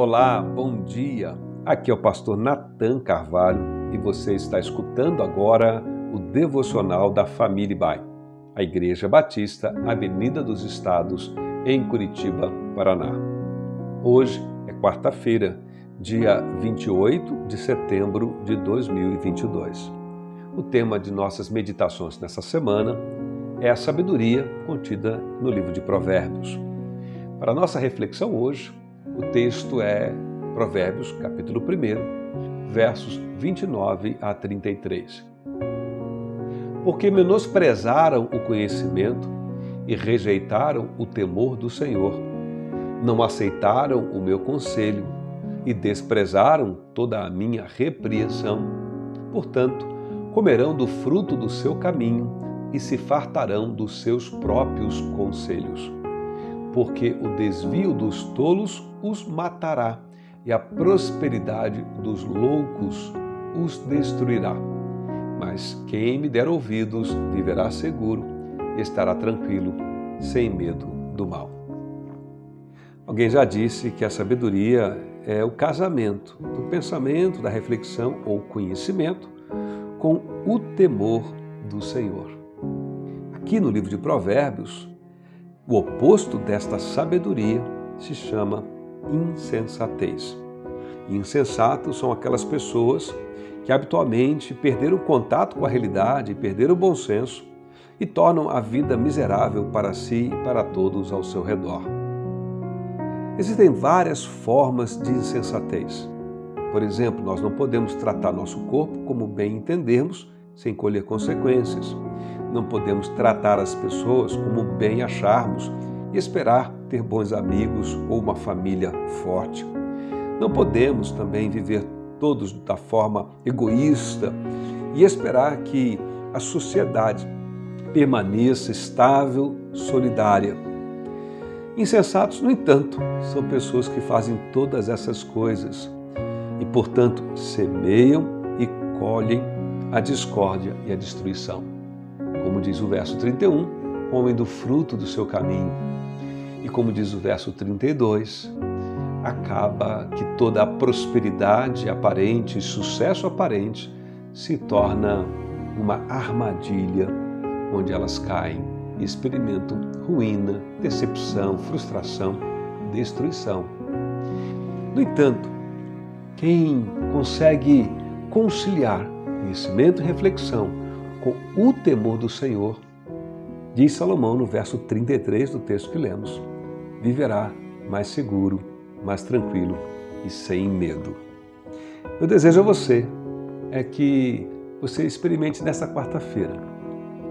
Olá, bom dia. Aqui é o pastor Nathan Carvalho e você está escutando agora o devocional da Família Bai, a Igreja Batista, Avenida dos Estados, em Curitiba, Paraná. Hoje é quarta-feira, dia 28 de setembro de 2022. O tema de nossas meditações nessa semana é a sabedoria contida no livro de Provérbios. Para nossa reflexão hoje, o texto é Provérbios, capítulo 1, versos 29 a 33. Porque menosprezaram o conhecimento e rejeitaram o temor do Senhor, não aceitaram o meu conselho e desprezaram toda a minha repreensão. Portanto, comerão do fruto do seu caminho e se fartarão dos seus próprios conselhos porque o desvio dos tolos os matará e a prosperidade dos loucos os destruirá. Mas quem me der ouvidos viverá seguro estará tranquilo, sem medo do mal. Alguém já disse que a sabedoria é o casamento do pensamento, da reflexão ou conhecimento com o temor do Senhor. Aqui no livro de Provérbios, o oposto desta sabedoria se chama insensatez. Insensatos são aquelas pessoas que habitualmente perderam o contato com a realidade, perderam o bom senso e tornam a vida miserável para si e para todos ao seu redor. Existem várias formas de insensatez. Por exemplo, nós não podemos tratar nosso corpo como bem entendermos sem colher consequências. Não podemos tratar as pessoas como bem acharmos e esperar ter bons amigos ou uma família forte. Não podemos também viver todos da forma egoísta e esperar que a sociedade permaneça estável, solidária. Insensatos, no entanto, são pessoas que fazem todas essas coisas e, portanto, semeiam e colhem a discórdia e a destruição. Como diz o verso 31, homem do fruto do seu caminho. E como diz o verso 32, acaba que toda a prosperidade aparente e sucesso aparente se torna uma armadilha onde elas caem e experimentam ruína, decepção, frustração, destruição. No entanto, quem consegue conciliar conhecimento e reflexão com o temor do Senhor, diz Salomão no verso 33 do texto que lemos, viverá mais seguro, mais tranquilo e sem medo. Meu desejo a você é que você experimente nesta quarta-feira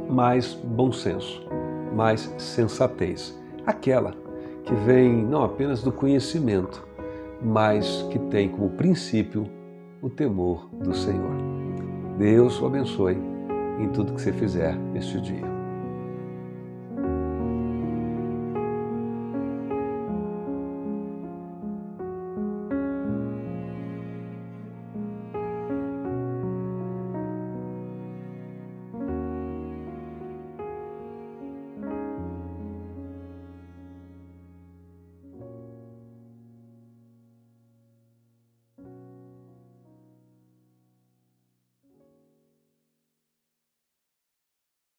mais bom senso, mais sensatez, aquela que vem não apenas do conhecimento, mas que tem como princípio o temor do Senhor. Deus o abençoe em tudo que você fizer neste dia.